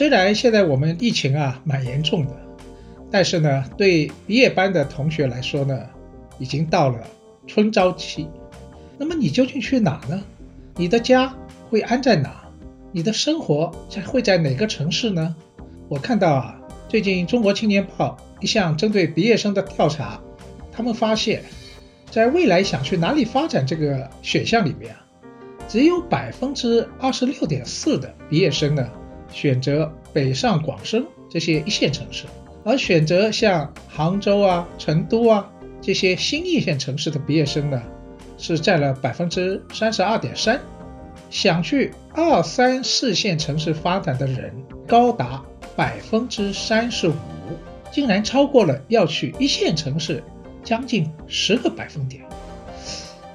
虽然现在我们疫情啊蛮严重的，但是呢，对毕业班的同学来说呢，已经到了春招期。那么你究竟去哪呢？你的家会安在哪？你的生活在会在哪个城市呢？我看到啊，最近《中国青年报》一项针对毕业生的调查，他们发现，在未来想去哪里发展这个选项里面啊，只有百分之二十六点四的毕业生呢。选择北上广深这些一线城市，而选择像杭州啊、成都啊这些新一线城市的毕业生呢，是占了百分之三十二点三。想去二三四线城市发展的人高达百分之三十五，竟然超过了要去一线城市将近十个百分点。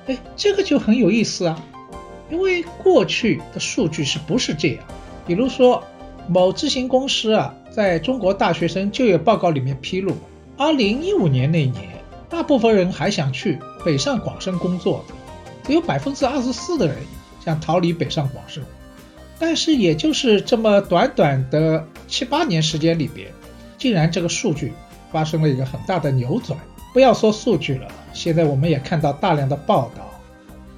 哎，这个就很有意思啊，因为过去的数据是不是这样？比如说，某知行公司啊，在中国大学生就业报告里面披露，二零一五年那一年，大部分人还想去北上广深工作，只有百分之二十四的人想逃离北上广深。但是，也就是这么短短的七八年时间里边，竟然这个数据发生了一个很大的扭转。不要说数据了，现在我们也看到大量的报道，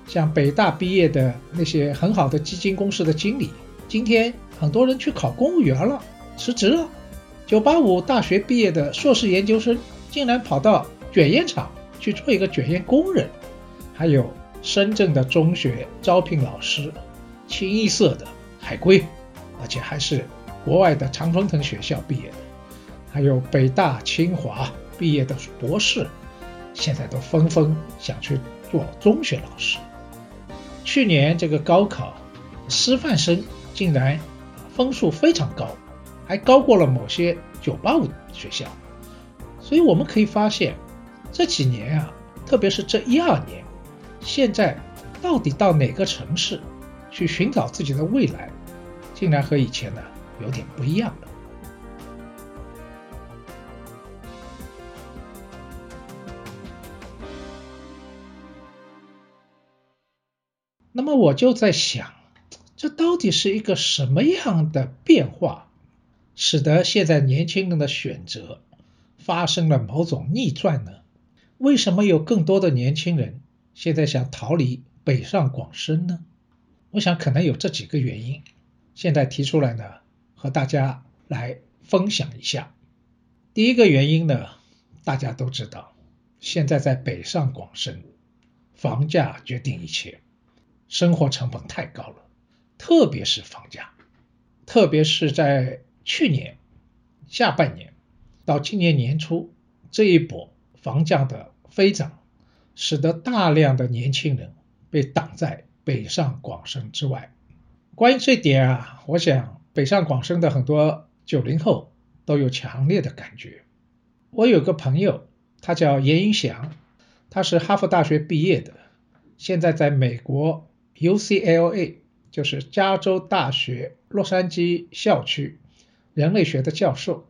像北大毕业的那些很好的基金公司的经理。今天很多人去考公务员了，辞职了。九八五大学毕业的硕士研究生，竟然跑到卷烟厂去做一个卷烟工人。还有深圳的中学招聘老师，清一色的海归，而且还是国外的常春藤学校毕业的。还有北大清华毕业的博士，现在都纷纷想去做中学老师。去年这个高考，师范生。竟然分数非常高，还高过了某些985学校，所以我们可以发现这几年啊，特别是这一二年，现在到底到哪个城市去寻找自己的未来，竟然和以前呢有点不一样了。那么我就在想。这到底是一个什么样的变化，使得现在年轻人的选择发生了某种逆转呢？为什么有更多的年轻人现在想逃离北上广深呢？我想可能有这几个原因，现在提出来呢，和大家来分享一下。第一个原因呢，大家都知道，现在在北上广深，房价决定一切，生活成本太高了。特别是房价，特别是在去年下半年到今年年初这一波房价的飞涨，使得大量的年轻人被挡在北上广深之外。关于这点啊，我想北上广深的很多九零后都有强烈的感觉。我有个朋友，他叫严云祥，他是哈佛大学毕业的，现在在美国 UCLA。就是加州大学洛杉矶校区人类学的教授，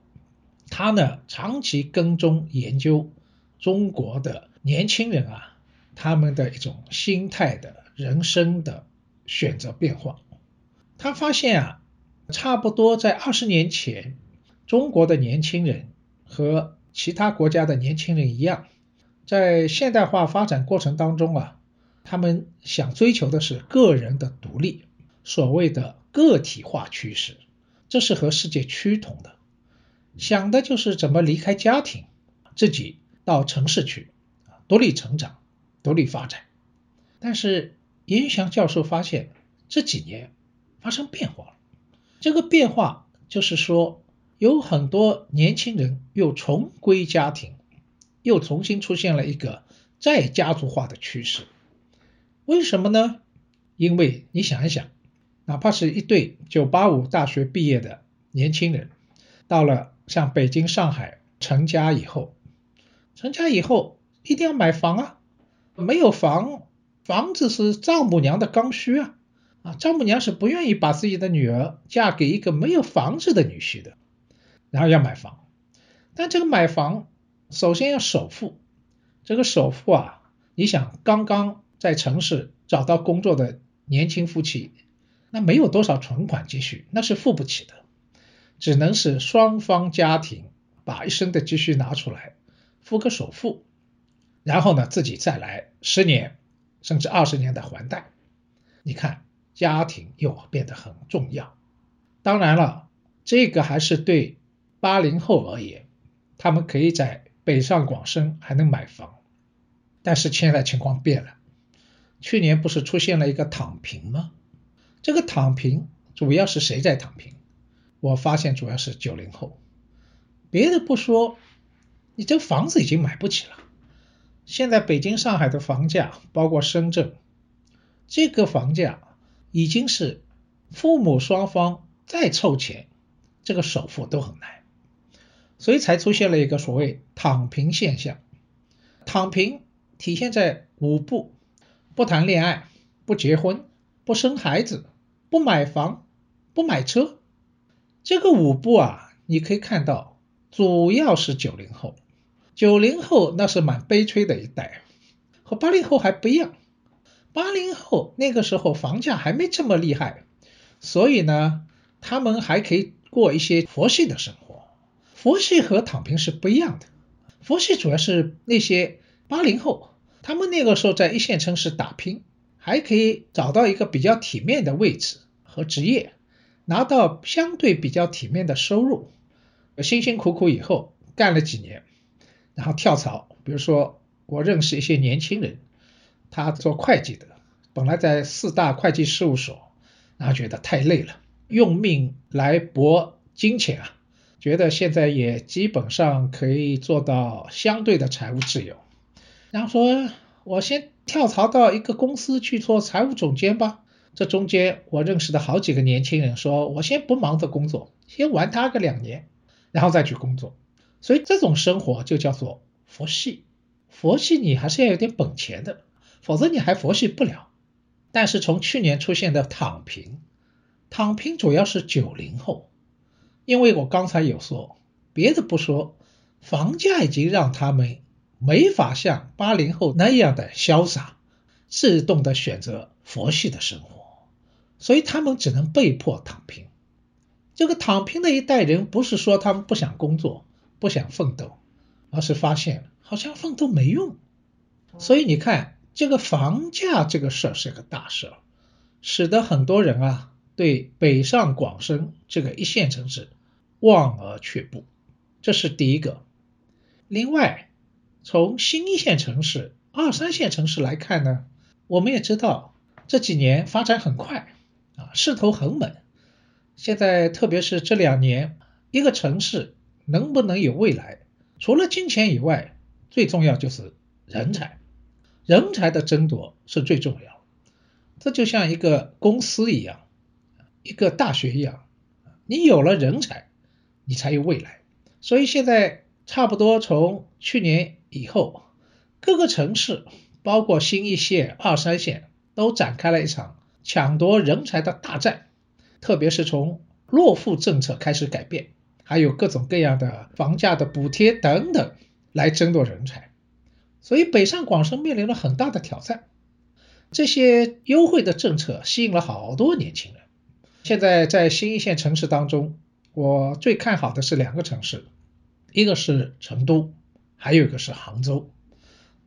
他呢长期跟踪研究中国的年轻人啊，他们的一种心态的人生的选择变化。他发现啊，差不多在二十年前，中国的年轻人和其他国家的年轻人一样，在现代化发展过程当中啊，他们想追求的是个人的独立，所谓的个体化趋势，这是和世界趋同的。想的就是怎么离开家庭，自己到城市去，独立成长，独立发展。但是严翔教授发现这几年发生变化了，这个变化就是说有很多年轻人又重归家庭，又重新出现了一个再家族化的趋势。为什么呢？因为你想一想，哪怕是一对985大学毕业的年轻人，到了像北京、上海成家以后，成家以后一定要买房啊，没有房，房子是丈母娘的刚需啊，啊，丈母娘是不愿意把自己的女儿嫁给一个没有房子的女婿的，然后要买房，但这个买房首先要首付，这个首付啊，你想刚刚在城市找到工作的年轻夫妻，那没有多少存款积蓄，那是付不起的。只能是双方家庭把一生的积蓄拿出来付个首付，然后呢自己再来十年甚至二十年的还贷。你看家庭又变得很重要。当然了，这个还是对八零后而言，他们可以在北上广深还能买房。但是现在情况变了，去年不是出现了一个躺平吗？这个躺平主要是谁在躺平？我发现主要是九零后，别的不说，你这房子已经买不起了。现在北京、上海的房价，包括深圳，这个房价已经是父母双方再凑钱，这个首付都很难，所以才出现了一个所谓躺平现象。躺平体现在五不：不谈恋爱、不结婚、不生孩子、不买房、不买车。这个五步啊，你可以看到，主要是九零后。九零后那是蛮悲催的一代，和八零后还不一样。八零后那个时候房价还没这么厉害，所以呢，他们还可以过一些佛系的生活。佛系和躺平是不一样的。佛系主要是那些八零后，他们那个时候在一线城市打拼，还可以找到一个比较体面的位置和职业。拿到相对比较体面的收入，辛辛苦苦以后干了几年，然后跳槽。比如说，我认识一些年轻人，他做会计的，本来在四大会计事务所，然后觉得太累了，用命来搏金钱啊，觉得现在也基本上可以做到相对的财务自由，然后说，我先跳槽到一个公司去做财务总监吧。这中间，我认识的好几个年轻人说：“我先不忙着工作，先玩他个两年，然后再去工作。”所以这种生活就叫做佛系。佛系你还是要有点本钱的，否则你还佛系不了。但是从去年出现的躺平，躺平主要是九零后，因为我刚才有说，别的不说，房价已经让他们没法像八零后那样的潇洒，自动的选择佛系的生活。所以他们只能被迫躺平。这个躺平的一代人，不是说他们不想工作、不想奋斗，而是发现好像奋斗没用。所以你看，这个房价这个事儿是个大事儿，使得很多人啊对北上广深这个一线城市望而却步。这是第一个。另外，从新一线城市、二三线城市来看呢，我们也知道这几年发展很快。啊，势头很猛。现在特别是这两年，一个城市能不能有未来，除了金钱以外，最重要就是人才。人才的争夺是最重要。这就像一个公司一样，一个大学一样，你有了人才，你才有未来。所以现在差不多从去年以后，各个城市，包括新一线、二三线，都展开了一场。抢夺人才的大战，特别是从落户政策开始改变，还有各种各样的房价的补贴等等，来争夺人才。所以北上广深面临了很大的挑战。这些优惠的政策吸引了好多年轻人。现在在新一线城市当中，我最看好的是两个城市，一个是成都，还有一个是杭州。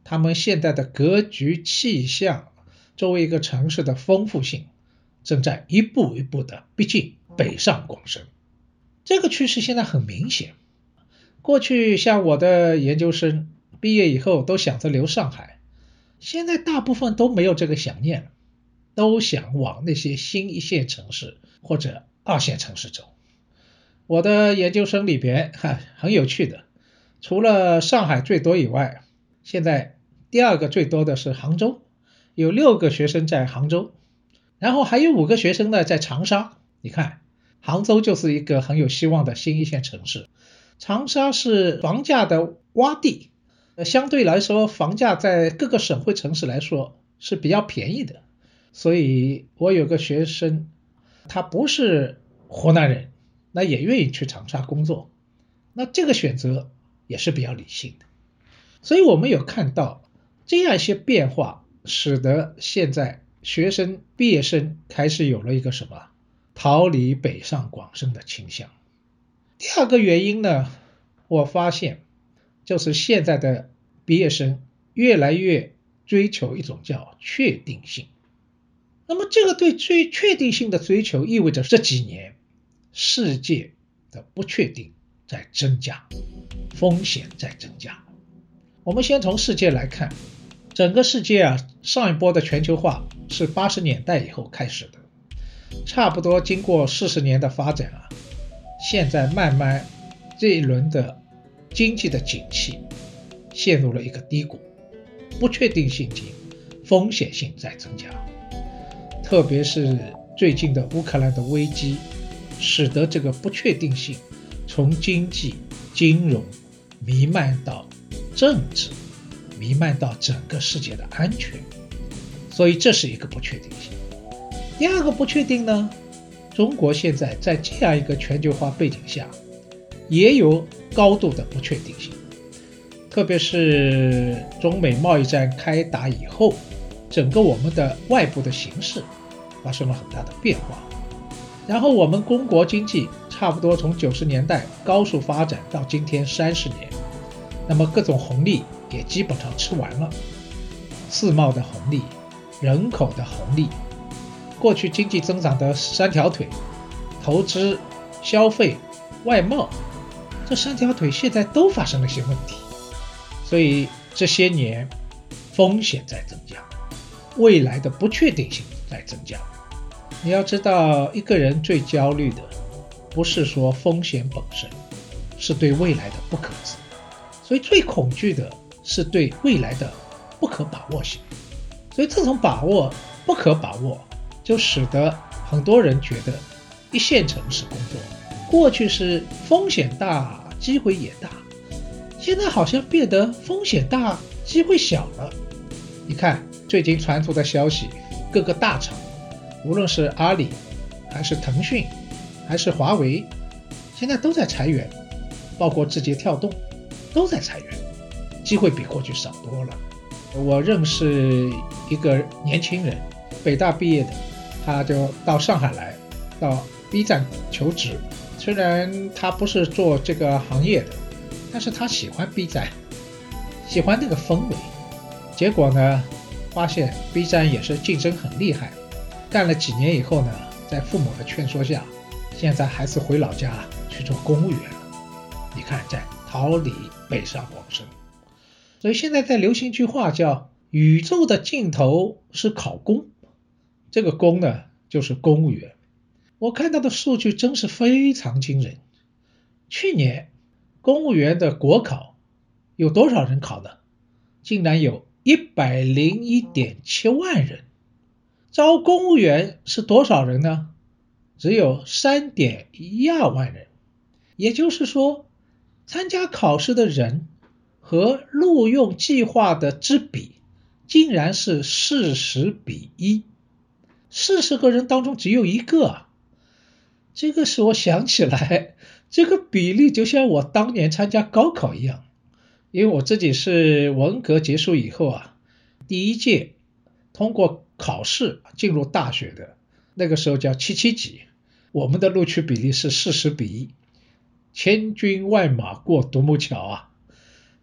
他们现在的格局、气象，作为一个城市的丰富性，正在一步一步的逼近北上广深。这个趋势现在很明显。过去像我的研究生毕业以后都想着留上海。现在大部分都没有这个想念了，都想往那些新一线城市或者二线城市走。我的研究生里边哈很有趣的，除了上海最多以外，现在第二个最多的是杭州，有六个学生在杭州，然后还有五个学生呢在长沙。你看，杭州就是一个很有希望的新一线城市，长沙是房价的洼地。相对来说，房价在各个省会城市来说是比较便宜的，所以我有个学生，他不是湖南人，那也愿意去长沙工作，那这个选择也是比较理性的。所以我们有看到这样一些变化，使得现在学生毕业生开始有了一个什么逃离北上广深的倾向。第二个原因呢，我发现。就是现在的毕业生越来越追求一种叫确定性，那么这个对最确定性的追求意味着这几年世界的不确定在增加，风险在增加。我们先从世界来看，整个世界啊，上一波的全球化是八十年代以后开始的，差不多经过四十年的发展啊，现在慢慢这一轮的。经济的景气陷入了一个低谷，不确定性及风险性在增加，特别是最近的乌克兰的危机，使得这个不确定性从经济、金融弥漫到政治，弥漫到整个世界的安全，所以这是一个不确定性。第二个不确定呢，中国现在在这样一个全球化背景下，也有。高度的不确定性，特别是中美贸易战开打以后，整个我们的外部的形势发生了很大的变化。然后我们中国经济差不多从九十年代高速发展到今天三十年，那么各种红利也基本上吃完了，世贸的红利、人口的红利，过去经济增长的三条腿：投资、消费、外贸。这三条腿现在都发生了些问题，所以这些年风险在增加，未来的不确定性在增加。你要知道，一个人最焦虑的不是说风险本身，是对未来的不可知。所以最恐惧的是对未来的不可把握性。所以这种把握不可把握，就使得很多人觉得一线城市工作过去是风险大。机会也大，现在好像变得风险大，机会小了。你看最近传出的消息，各个大厂，无论是阿里，还是腾讯，还是华为，现在都在裁员，包括字节跳动都在裁员，机会比过去少多了。我认识一个年轻人，北大毕业的，他就到上海来，到 B 站求职。虽然他不是做这个行业的，但是他喜欢 B 站，喜欢那个氛围。结果呢，发现 B 站也是竞争很厉害。干了几年以后呢，在父母的劝说下，现在还是回老家去做公务员了。你看，在逃离北上广深。所以现在在流行一句话叫“宇宙的尽头是考公”，这个公呢，就是公务员。我看到的数据真是非常惊人。去年公务员的国考有多少人考呢？竟然有一百零一点七万人。招公务员是多少人呢？只有三点一二万人。也就是说，参加考试的人和录用计划的之比，竟然是四十比一。四十个人当中只有一个啊！这个使我想起来，这个比例就像我当年参加高考一样，因为我自己是文革结束以后啊，第一届通过考试进入大学的，那个时候叫七七级，我们的录取比例是四十比一，千军万马过独木桥啊！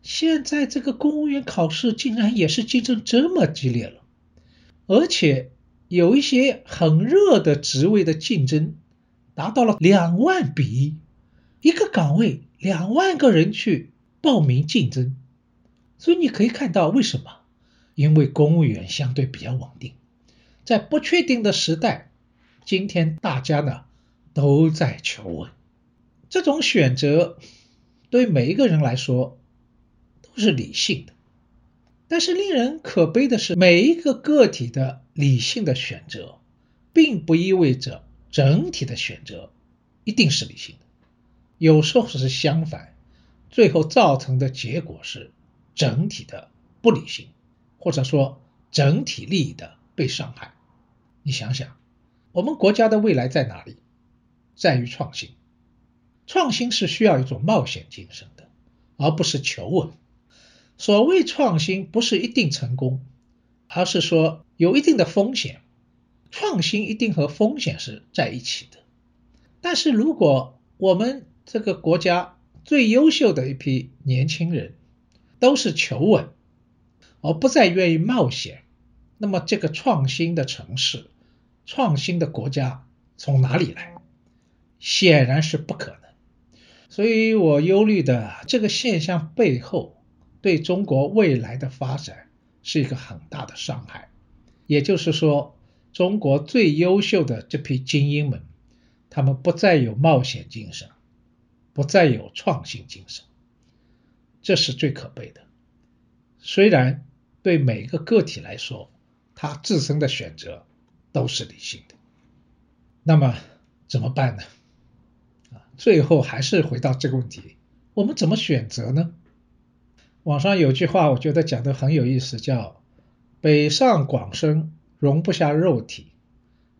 现在这个公务员考试竟然也是竞争这么激烈了，而且有一些很热的职位的竞争达到了两万比一，一个岗位两万个人去。报名竞争，所以你可以看到为什么？因为公务员相对比较稳定，在不确定的时代，今天大家呢都在求稳。这种选择对每一个人来说都是理性的，但是令人可悲的是，每一个个体的理性的选择，并不意味着整体的选择一定是理性的，有时候是相反。最后造成的结果是整体的不理性，或者说整体利益的被伤害。你想想，我们国家的未来在哪里？在于创新。创新是需要一种冒险精神的，而不是求稳。所谓创新，不是一定成功，而是说有一定的风险。创新一定和风险是在一起的。但是如果我们这个国家，最优秀的一批年轻人都是求稳，而不再愿意冒险。那么，这个创新的城市、创新的国家从哪里来？显然是不可能。所以我忧虑的这个现象背后，对中国未来的发展是一个很大的伤害。也就是说，中国最优秀的这批精英们，他们不再有冒险精神。不再有创新精神，这是最可悲的。虽然对每个个体来说，他自身的选择都是理性的，那么怎么办呢？啊，最后还是回到这个问题：我们怎么选择呢？网上有句话，我觉得讲的很有意思，叫“北上广深容不下肉体，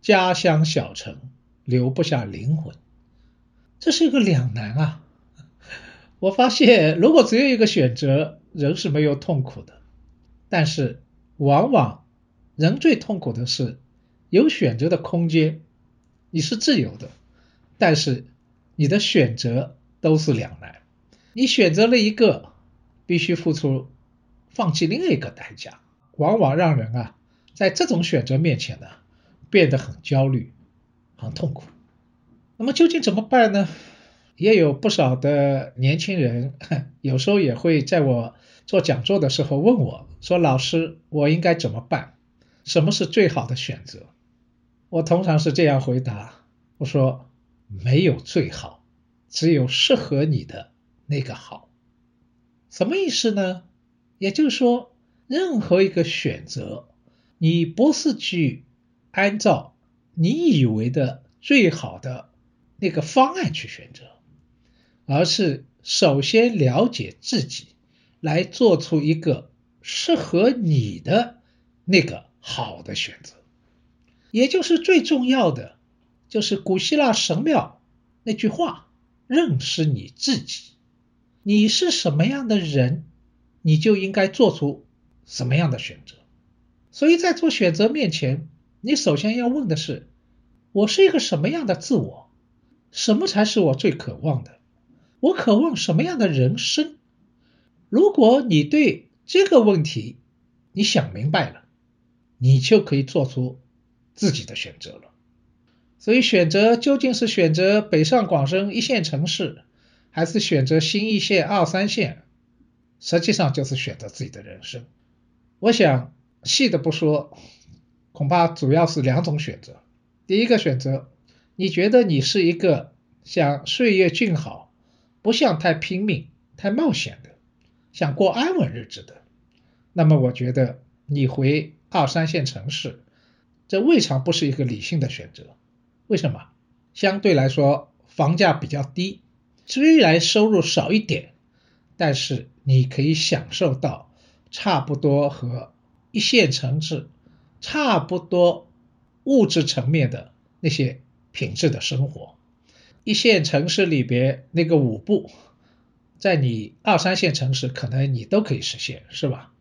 家乡小城留不下灵魂”。这是一个两难啊！我发现，如果只有一个选择，人是没有痛苦的。但是，往往人最痛苦的是有选择的空间，你是自由的，但是你的选择都是两难。你选择了一个，必须付出放弃另一个代价，往往让人啊，在这种选择面前呢，变得很焦虑，很痛苦。那么究竟怎么办呢？也有不少的年轻人，有时候也会在我做讲座的时候问我说：“老师，我应该怎么办？什么是最好的选择？”我通常是这样回答：“我说没有最好，只有适合你的那个好。”什么意思呢？也就是说，任何一个选择，你不是去按照你以为的最好的。那个方案去选择，而是首先了解自己，来做出一个适合你的那个好的选择，也就是最重要的，就是古希腊神庙那句话：认识你自己，你是什么样的人，你就应该做出什么样的选择。所以在做选择面前，你首先要问的是：我是一个什么样的自我？什么才是我最渴望的？我渴望什么样的人生？如果你对这个问题你想明白了，你就可以做出自己的选择了。所以，选择究竟是选择北上广深一线城市，还是选择新一线、二三线，实际上就是选择自己的人生。我想细的不说，恐怕主要是两种选择。第一个选择。你觉得你是一个想岁月静好，不想太拼命、太冒险的，想过安稳日子的，那么我觉得你回二三线城市，这未尝不是一个理性的选择。为什么？相对来说房价比较低，虽然收入少一点，但是你可以享受到差不多和一线城市差不多物质层面的那些。品质的生活，一线城市里边那个舞步，在你二三线城市可能你都可以实现，是吧？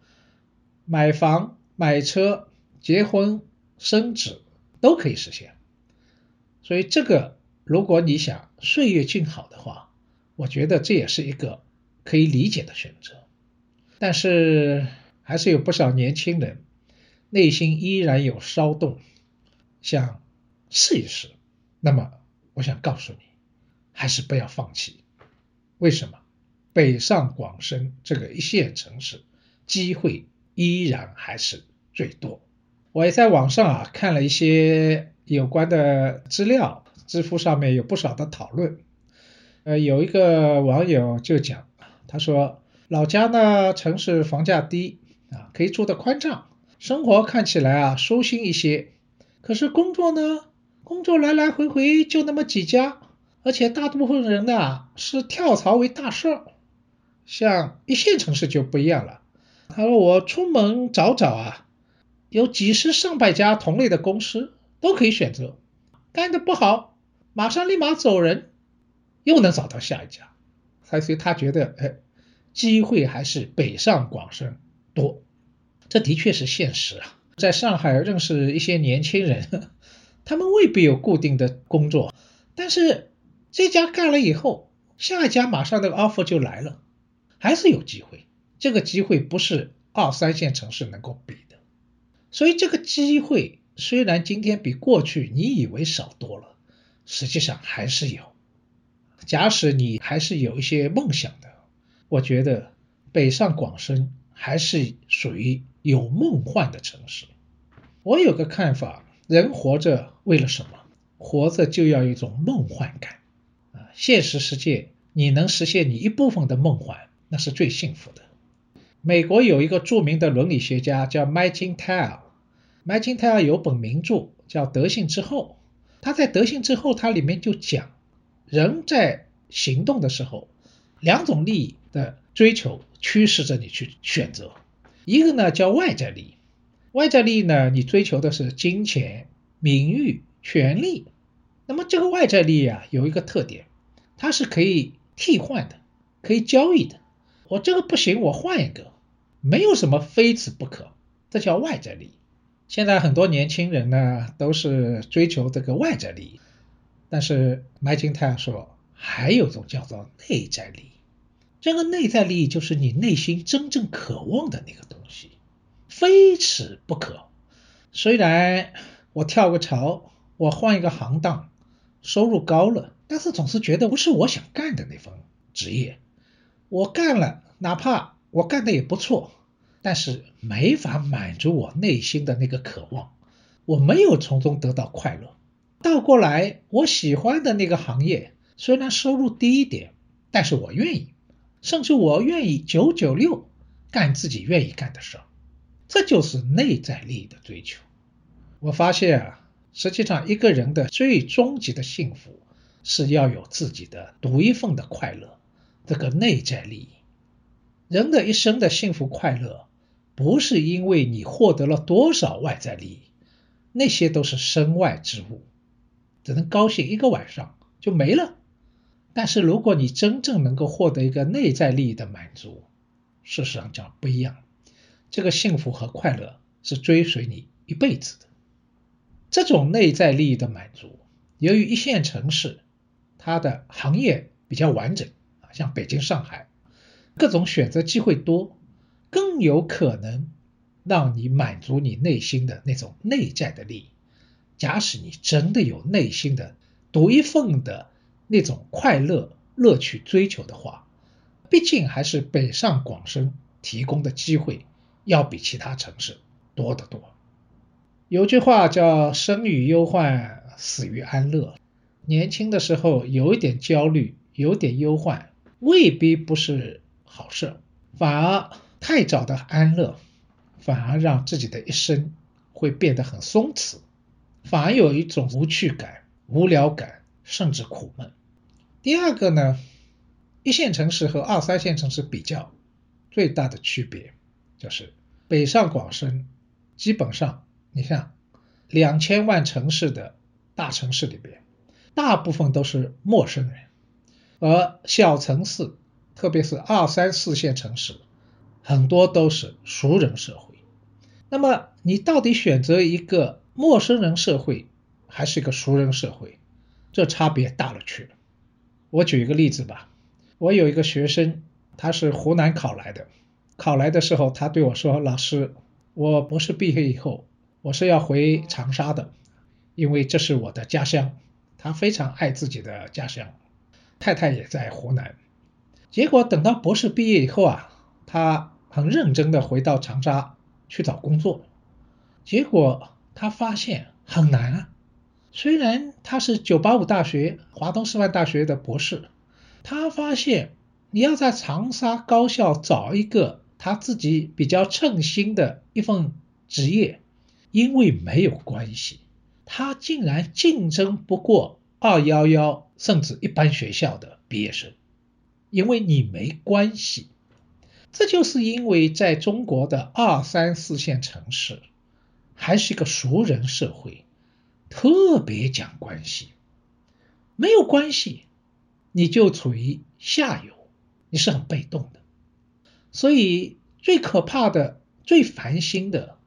买房、买车、结婚、升职都可以实现。所以这个，如果你想岁月静好的话，我觉得这也是一个可以理解的选择。但是还是有不少年轻人内心依然有骚动，想试一试。那么，我想告诉你，还是不要放弃。为什么？北上广深这个一线城市，机会依然还是最多。我也在网上啊看了一些有关的资料，知乎上面有不少的讨论。呃，有一个网友就讲，他说老家呢城市房价低啊，可以住得宽敞，生活看起来啊舒心一些。可是工作呢？工作来来回回就那么几家，而且大部分人呢是跳槽为大事儿。像一线城市就不一样了。他说我出门找找啊，有几十上百家同类的公司都可以选择，干的不好，马上立马走人，又能找到下一家。所以他觉得，哎，机会还是北上广深多。这的确是现实啊。在上海认识一些年轻人。他们未必有固定的工作，但是这家干了以后，下一家马上那个 offer 就来了，还是有机会。这个机会不是二三线城市能够比，所以这个机会虽然今天比过去你以为少多了，实际上还是有。假使你还是有一些梦想的，我觉得北上广深还是属于有梦幻的城市。我有个看法。人活着为了什么？活着就要一种梦幻感啊！现实世界你能实现你一部分的梦幻，那是最幸福的。美国有一个著名的伦理学家叫麦金泰尔，麦金泰尔有本名著叫《德性之后》，他在《德性之后》他里面就讲，人在行动的时候，两种利益的追求驱使着你去选择，一个呢叫外在利益。外在利益呢？你追求的是金钱、名誉、权利。那么这个外在利益啊，有一个特点，它是可以替换的，可以交易的。我这个不行，我换一个，没有什么非此不可。这叫外在利益。现在很多年轻人呢，都是追求这个外在利益。但是麦金泰说，还有种叫做内在利益。这个内在利益就是你内心真正渴望的那个东西。非此不可。虽然我跳个槽，我换一个行当，收入高了，但是总是觉得不是我想干的那份职业。我干了，哪怕我干的也不错，但是没法满足我内心的那个渴望。我没有从中得到快乐。倒过来，我喜欢的那个行业，虽然收入低一点，但是我愿意，甚至我愿意九九六干自己愿意干的事儿。这就是内在利益的追求。我发现啊，实际上一个人的最终极的幸福是要有自己的独一份的快乐，这个内在利益。人的一生的幸福快乐，不是因为你获得了多少外在利益，那些都是身外之物，只能高兴一个晚上就没了。但是如果你真正能够获得一个内在利益的满足，事实上讲不一样。这个幸福和快乐是追随你一辈子的。这种内在利益的满足，由于一线城市它的行业比较完整啊，像北京、上海，各种选择机会多，更有可能让你满足你内心的那种内在的利益。假使你真的有内心的独一份的那种快乐乐趣追求的话，毕竟还是北上广深提供的机会。要比其他城市多得多。有句话叫“生于忧患，死于安乐”。年轻的时候有一点焦虑，有点忧患，未必不是好事，反而太早的安乐，反而让自己的一生会变得很松弛，反而有一种无趣感、无聊感，甚至苦闷。第二个呢，一线城市和二三线城市比较，最大的区别。就是北上广深，基本上你像两千万城市的大城市里边，大部分都是陌生人，而小城市特别是二三四线城市，很多都是熟人社会。那么你到底选择一个陌生人社会，还是一个熟人社会？这差别大了去了。我举一个例子吧，我有一个学生，他是湖南考来的，考来的时候他对我说：“老师，我博士毕业以后，我是要回长沙的，因为这是我的家乡。”他非常爱自己的家乡，太太也在湖南。结果等到博士毕业以后啊，他很认真的回到长沙去找工作，结果他发现很难啊。虽然他是985大学、华东师范大学的博士，他发现你要在长沙高校找一个他自己比较称心的一份职业，因为没有关系，他竟然竞争不过211甚至一般学校的毕业生。因为你没关系，这就是因为在中国的二三四线城市，还是一个熟人社会，特别讲关系。没有关系，你就处于下游，你是很被动的。所以最可怕的、最烦心的，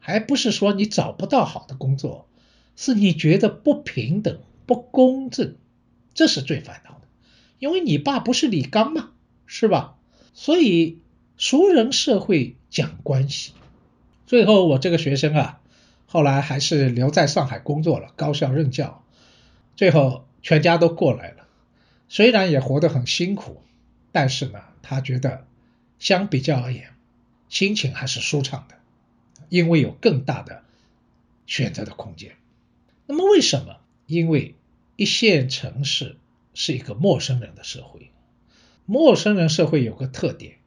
还不是说你找不到好的工作，是你觉得不平等、不公正，这是最烦恼的。因为你爸不是李刚嘛，是吧？所以熟人社会讲关系。最后我这个学生啊，后来还是留在上海工作了，高校任教。最后全家都过来了，虽然也活得很辛苦，但是呢，他觉得相比较而言，心情还是舒畅的，因为有更大的选择的空间。那么为什么？因为一线城市。是一个陌生人的社会，陌生人社会有个特点，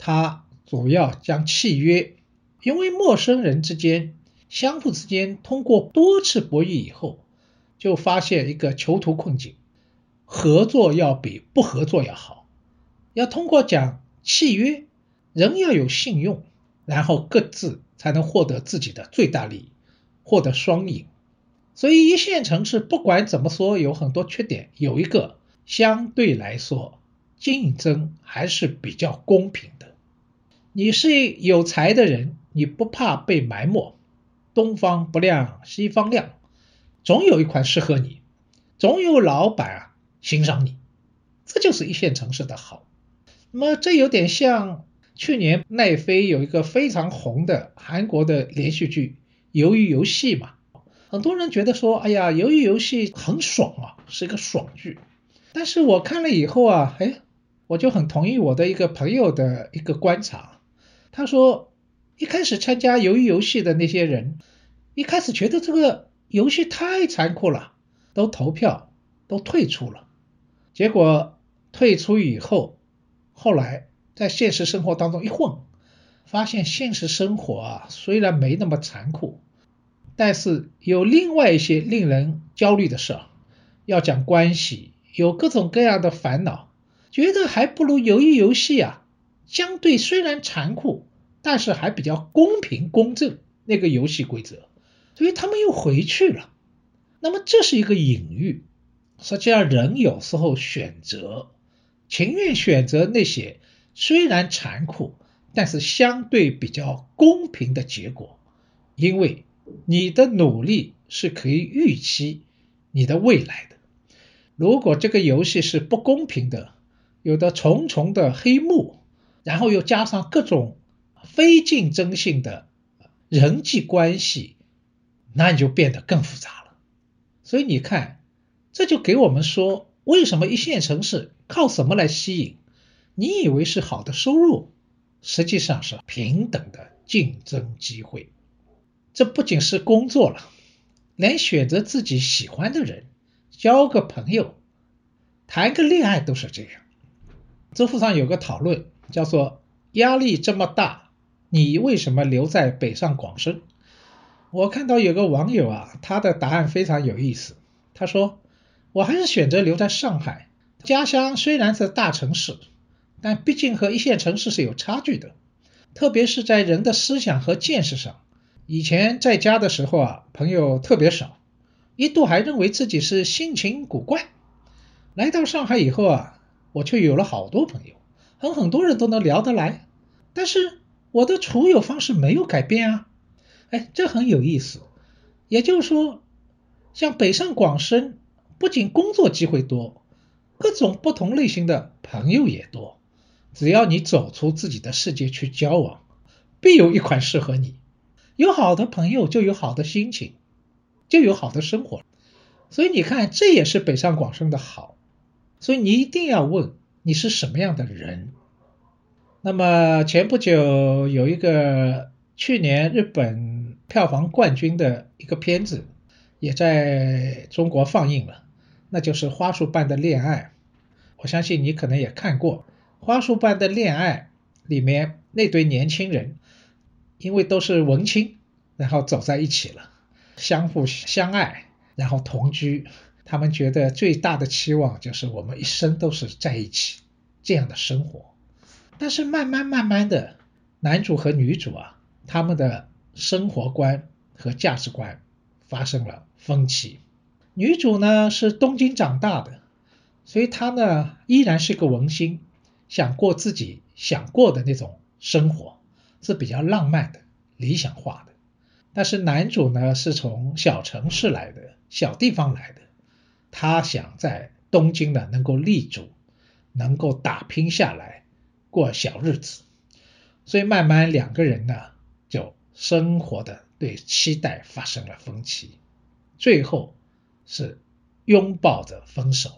它主要将契约，因为陌生人之间相互之间通过多次博弈以后，就发现一个囚徒困境，合作要比不合作要好，要通过讲契约，人要有信用，然后各自才能获得自己的最大利益，获得双赢。所以一线城市不管怎么说有很多缺点，有一个相对来说竞争还是比较公平的。你是有才的人，你不怕被埋没，东方不亮西方亮，总有一款适合你，总有老板啊欣赏你，这就是一线城市的好。那么这有点像去年奈飞有一个非常红的韩国的连续剧《鱿鱼游戏》嘛。很多人觉得说，哎呀，鱿鱼游戏很爽啊，是一个爽剧。但是我看了以后啊，哎，我就很同意我的一个朋友的一个观察。他说，一开始参加鱿鱼游戏的那些人，一开始觉得这个游戏太残酷了，都投票，都退出了。结果退出以后，后来在现实生活当中一混，发现现实生活啊，虽然没那么残酷。但是有另外一些令人焦虑的事儿，要讲关系，有各种各样的烦恼，觉得还不如鱿鱼游戏啊，相对虽然残酷，但是还比较公平公正那个游戏规则，所以他们又回去了。那么这是一个隐喻，实际上人有时候选择，情愿选择那些虽然残酷，但是相对比较公平的结果，因为。你的努力是可以预期你的未来的。如果这个游戏是不公平的，有的重重的黑幕，然后又加上各种非竞争性的人际关系，那你就变得更复杂了。所以你看，这就给我们说，为什么一线城市靠什么来吸引？你以为是好的收入，实际上是平等的竞争机会。这不仅是工作了，连选择自己喜欢的人、交个朋友、谈个恋爱都是这样。知乎上有个讨论，叫做“压力这么大，你为什么留在北上广深？”我看到有个网友啊，他的答案非常有意思。他说：“我还是选择留在上海，家乡虽然是大城市，但毕竟和一线城市是有差距的，特别是在人的思想和见识上。”以前在家的时候啊，朋友特别少，一度还认为自己是性情古怪。来到上海以后啊，我却有了好多朋友。和很多人都能聊得来，但是我的处有方式没有改变啊。哎，这很有意思。也就是说，像北上广深，不仅工作机会多，各种不同类型的朋友也多。只要你走出自己的世界去交往，必有一款适合你。有好的朋友，就有好的心情，就有好的生活。所以你看，这也是北上广深的好。所以你一定要问你是什么样的人。那么前不久有一个去年日本票房冠军的一个片子，也在中国放映了，那就是《花束般的恋爱》。我相信你可能也看过。花束般的恋爱里面那对年轻人，因为都是文青，然后走在一起了，相互相爱，然后同居。他们觉得最大的期望就是我们一生都是在一起这样的生活。但是慢慢慢慢的，男主和女主啊，他们的生活观和价值观发生了分歧。女主呢是东京长大的，所以她呢依然是个文青。想过自己想过的那种生活是比较浪漫的、理想化的。但是男主呢是从小城市来的、小地方来的，他想在东京呢能够立足，能够打拼下来过小日子。所以慢慢两个人呢就生活的对期待发生了分歧，最后是拥抱着分手。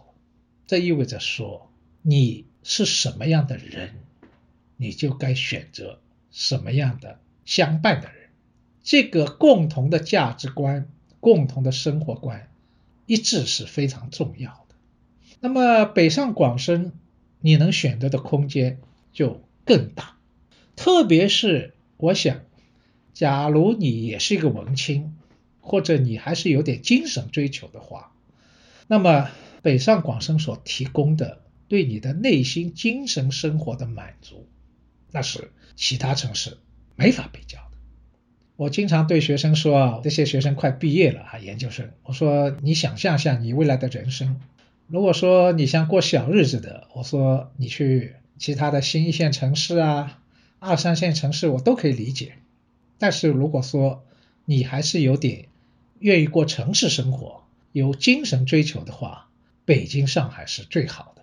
这意味着说你。是什么样的人，你就该选择什么样的相伴的人。这个共同的价值观、共同的生活观一致是非常重要的。那么北上广深，你能选择的空间就更大。特别是我想，假如你也是一个文青，或者你还是有点精神追求的话，那么北上广深所提供的。对你的内心精神生活的满足，那是其他城市没法比较。我经常对学生说啊，这些学生快毕业了啊，研究生，我说你想象一下你未来的人生，如果说你想过小日子的，我说你去其他的新一线城市啊、二三线城市，我都可以理解。但是如果说你还是有点愿意过城市生活、有精神追求的话，北京、上海是最好的。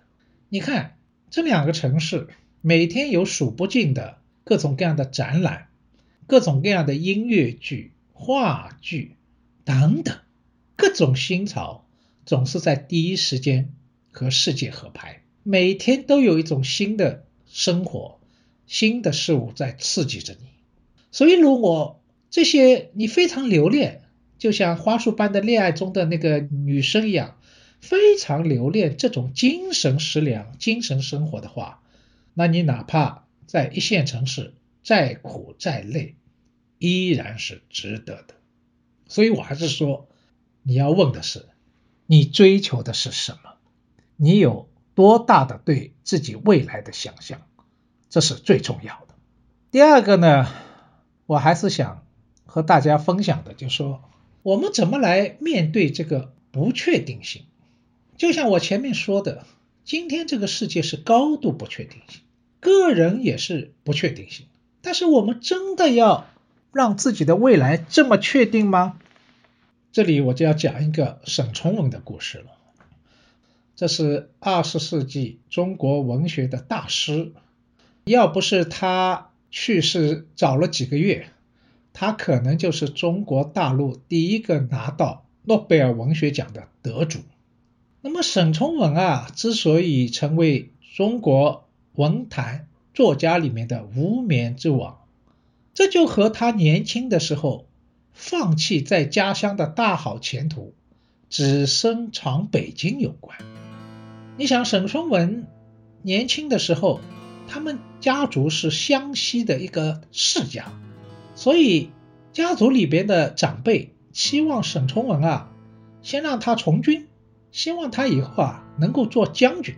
你看这两个城市，每天有数不尽的各种各样的展览，各种各样的音乐剧、话剧等等，各种新潮总是在第一时间和世界合拍。每天都有一种新的生活、新的事物在刺激着你。所以，如果这些你非常留恋，就像花束般的恋爱中的那个女生一样。非常留恋这种精神食粮、精神生活的话，那你哪怕在一线城市再苦再累，依然是值得的。所以我还是说，你要问的是，你追求的是什么？你有多大的对自己未来的想象？这是最重要的。第二个呢，我还是想和大家分享的，就说，我们怎么来面对这个不确定性？就像我前面说的，今天这个世界是高度不确定性，个人也是不确定性。但是我们真的要让自己的未来这么确定吗？这里我就要讲一个沈从文的故事了。这是二十世纪中国文学的大师，要不是他去世早了几个月，他可能就是中国大陆第一个拿到诺贝尔文学奖的得主。那么沈从文啊，之所以成为中国文坛作家里面的无冕之王，这就和他年轻的时候放弃在家乡的大好前途，只身闯北京有关。你想，沈从文年轻的时候，他们家族是湘西的一个世家，所以家族里边的长辈期望沈从文啊，先让他从军。希望他以后啊能够做将军，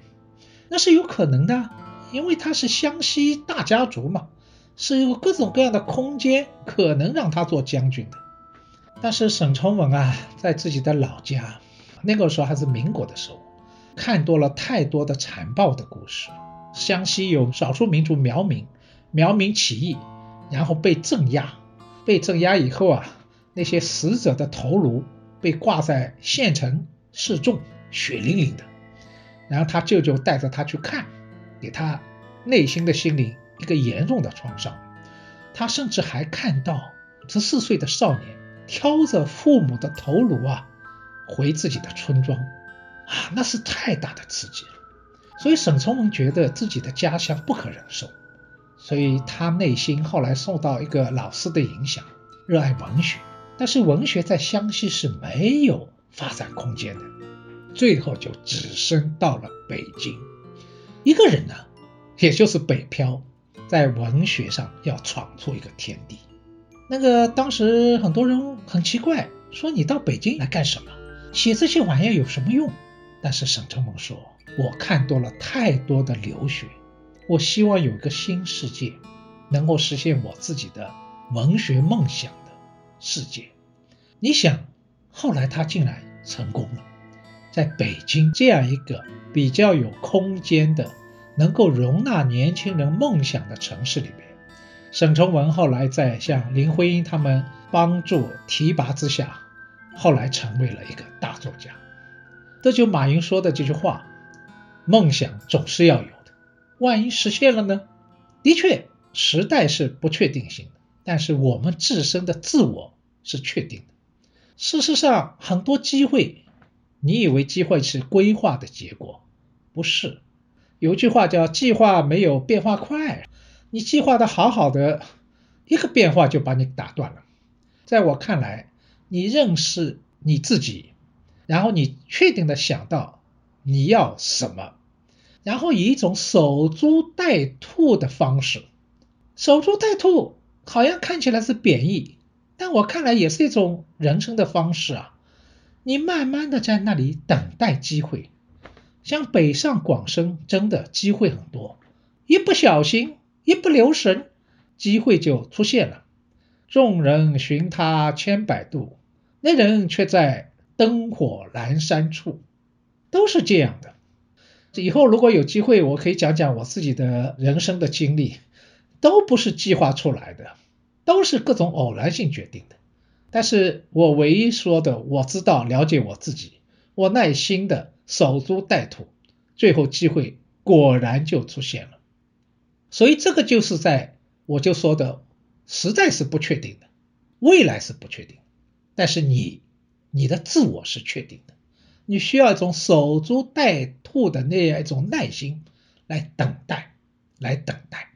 那是有可能的，因为他是湘西大家族嘛，是有各种各样的空间可能让他做将军的。但是沈从文啊，在自己的老家，那个时候还是民国的时候，看多了太多的残暴的故事，湘西有少数民族苗民，苗民起义，然后被镇压，被镇压以后啊，那些死者的头颅被挂在县城示众，血淋淋的。然后他舅舅带着他去看，给他内心的心灵一个严重的创伤。他甚至还看到十四岁的少年挑着父母的头颅啊，回自己的村庄啊，那是太大的刺激了。所以沈从文觉得自己的家乡不可忍受，所以他内心后来受到一个老师的影响，热爱文学，但是文学在湘西是没有发展空间的，最后就只身到了北京。一个人呢，也就是北漂。在文学上要闯出一个天地。那个当时很多人很奇怪，说你到北京来干什么？写这些玩意儿有什么用？但是沈从文说，我看多了太多的流血，我希望有一个新世界，能够实现我自己的文学梦想的世界。你想，后来他竟然成功了，在北京这样一个比较有空间的。能够容纳年轻人梦想的城市里边，沈从文后来在像林徽因他们帮助提拔之下，后来成为了一个大作家。这就马云说的这句话：“梦想总是要有的，万一实现了呢？”的确，时代是不确定性的，但是我们自身的自我是确定的。事实上，很多机会，你以为机会是规划的结果，不是。有句话叫“计划没有变化快”，你计划的好好的，一个变化就把你打断了。在我看来，你认识你自己，然后你确定的想到你要什么，然后以一种守株待兔的方式，守株待兔好像看起来是贬义，但我看来也是一种人生的方式啊。你慢慢的在那里等待机会。像北上广深，真的机会很多，一不小心，一不留神，机会就出现了。众人寻他千百度，那人却在灯火阑珊处，都是这样的。以后如果有机会，我可以讲讲我自己的人生的经历，都不是计划出来的，都是各种偶然性决定的。但是我唯一说的，我知道了解我自己，我耐心的。守株待兔，最后机会果然就出现了。所以这个就是在我就说的，实在是不确定的，未来是不确定，但是你你的自我是确定的，你需要一种守株待兔的那样一种耐心来等待，来等待。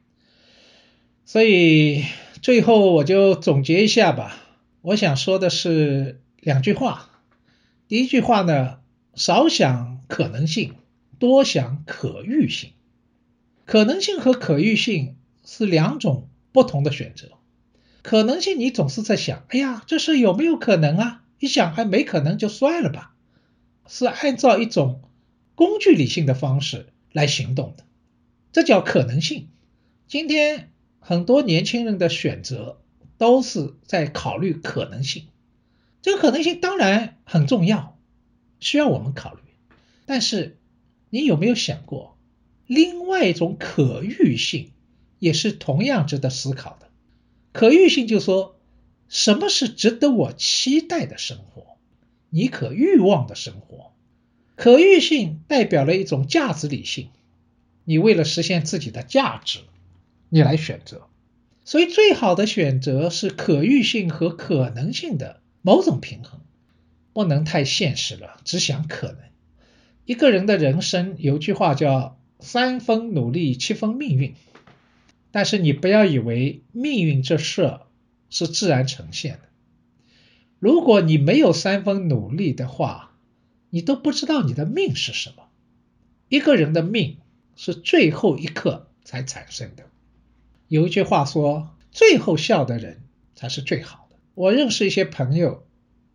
所以最后我就总结一下吧，我想说的是两句话。第一句话呢。少想可能性，多想可遇性。可能性和可遇性是两种不同的选择。可能性你总是在想，哎呀，这事有没有可能啊？一想还没可能就算了吧，是按照一种工具理性的方式来行动的，这叫可能性。今天很多年轻人的选择都是在考虑可能性，这个可能性当然很重要。需要我们考虑，但是你有没有想过，另外一种可遇性也是同样值得思考的。可遇性就说，什么是值得我期待的生活，你可欲望的生活。可遇性代表了一种价值理性，你为了实现自己的价值，你来选择。所以最好的选择是可遇性和可能性的某种平衡。不能太现实了，只想可能。一个人的人生有句话叫“三分努力，七分命运”，但是你不要以为命运这事儿是自然呈现的。如果你没有三分努力的话，你都不知道你的命是什么。一个人的命是最后一刻才产生的。有一句话说：“最后笑的人才是最好的。”我认识一些朋友。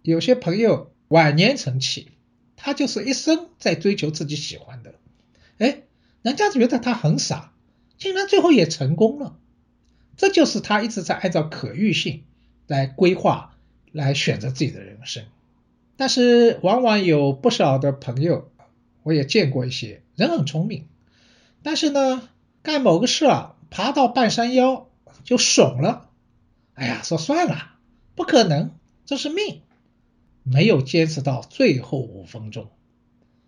有些朋友晚年成器，他就是一生在追求自己喜欢的，哎，人家觉得他很傻，竟然最后也成功了。这就是他一直在按照可遇性来规划、来选择自己的人生。但是往往有不少的朋友，我也见过一些人很聪明，但是呢，干某个事啊，爬到半山腰就怂了。哎呀，说算了，不可能，这是命，没有坚持到最后五分钟。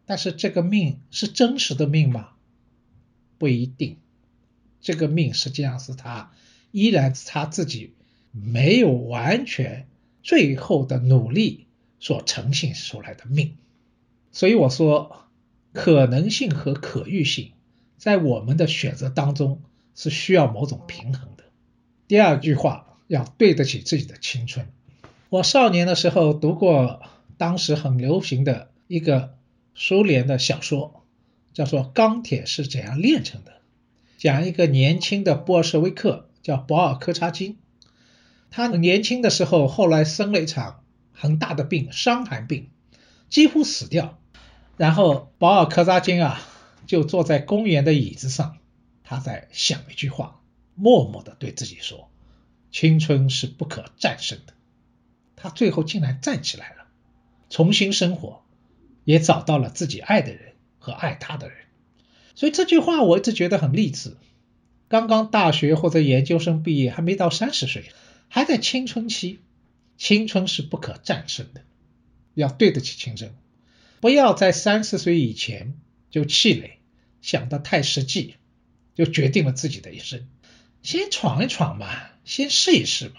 但是这个命是真实的命吗？不一定。这个命实际上是他依然是他自己没有完全最后的努力所呈现出来的命。所以我说，可能性和可遇性在我们的选择当中是需要某种平衡的。第二句话，要对得起自己的青春。我少年的时候读过当时很流行的一个。苏联的小说叫做《钢铁是怎样炼成的》，讲一个年轻的布尔什维克叫保尔柯察金，他年轻的时候后来生了一场很大的病，伤寒病，几乎死掉。然后保尔柯察金啊，就坐在公园的椅子上，他在想一句话，默默地对自己说：“青春是不可战胜的。”他最后竟然站起来了，重新生活。也找到了自己爱的人和爱他的人，所以这句话我一直觉得很励志。刚刚大学或者研究生毕业，还没到三十岁，还在青春期，青春是不可战胜的，要对得起青春，不要在三十岁以前就气馁，想得太实际，就决定了自己的一生。先闯一闯嘛，先试一试嘛，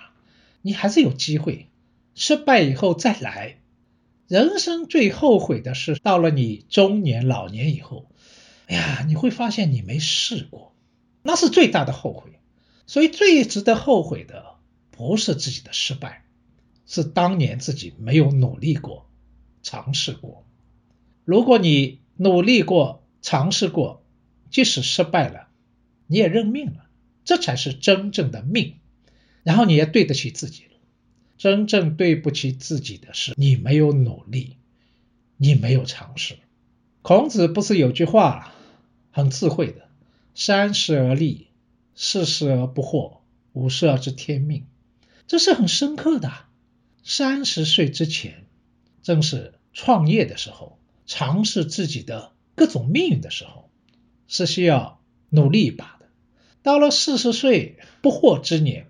你还是有机会，失败以后再来。人生最后悔的是，到了你中年、老年以后，哎呀，你会发现你没试过，那是最大的后悔。所以最值得后悔的不是自己的失败，是当年自己没有努力过、尝试过。如果你努力过、尝试过，即使失败了，你也认命了，这才是真正的命。然后你也对得起自己。真正对不起自己的是，你没有努力，你没有尝试。孔子不是有句话很智慧的：“三十而立，四十而不惑，五十而知天命。”这是很深刻的。三十岁之前正是创业的时候，尝试自己的各种命运的时候，是需要努力一把的。到了四十岁不惑之年，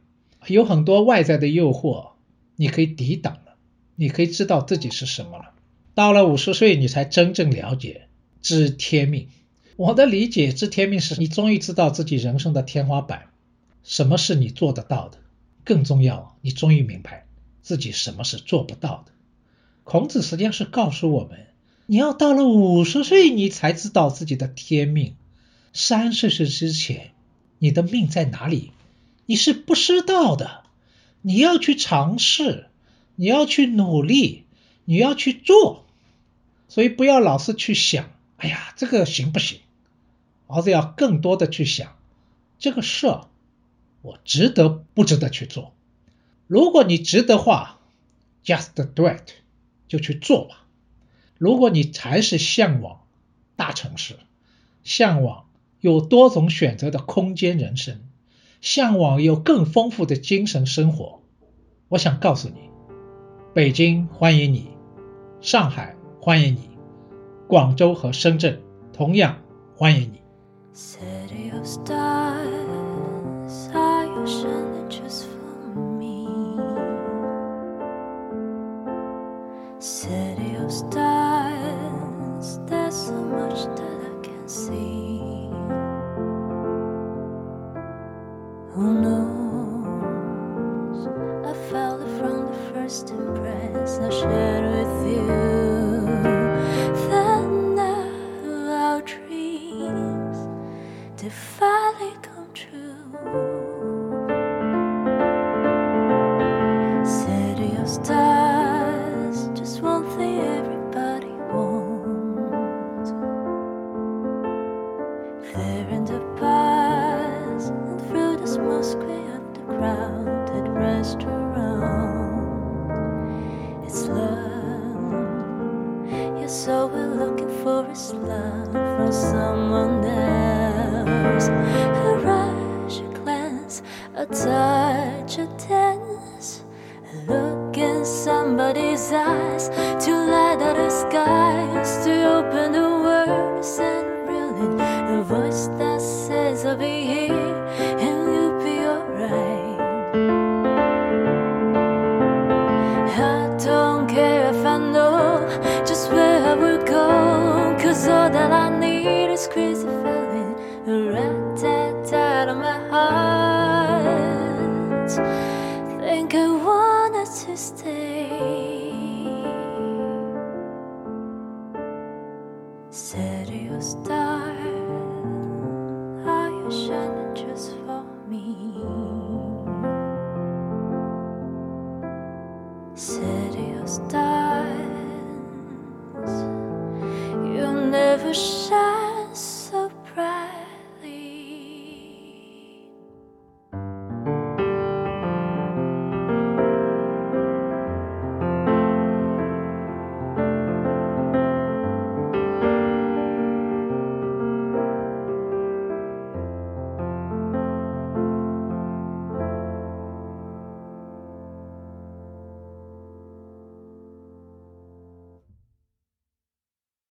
有很多外在的诱惑。你可以抵挡了，你可以知道自己是什么了。到了五十岁，你才真正了解知天命。我的理解，知天命是你终于知道自己人生的天花板，什么是你做得到的。更重要，你终于明白自己什么是做不到的。孔子实际上是告诉我们，你要到了五十岁，你才知道自己的天命。三十岁之前，你的命在哪里，你是不知道的。你要去尝试，你要去努力，你要去做，所以不要老是去想，哎呀，这个行不行？而是要更多的去想，这个事我值得不值得去做？如果你值得话，just do it，就去做吧。如果你还是向往大城市，向往有多种选择的空间人生。向往有更丰富的精神生活，我想告诉你，北京欢迎你，上海欢迎你，广州和深圳同样欢迎你。City of stars, a rush, a glance, a touch, a dance, a look in somebody's eyes.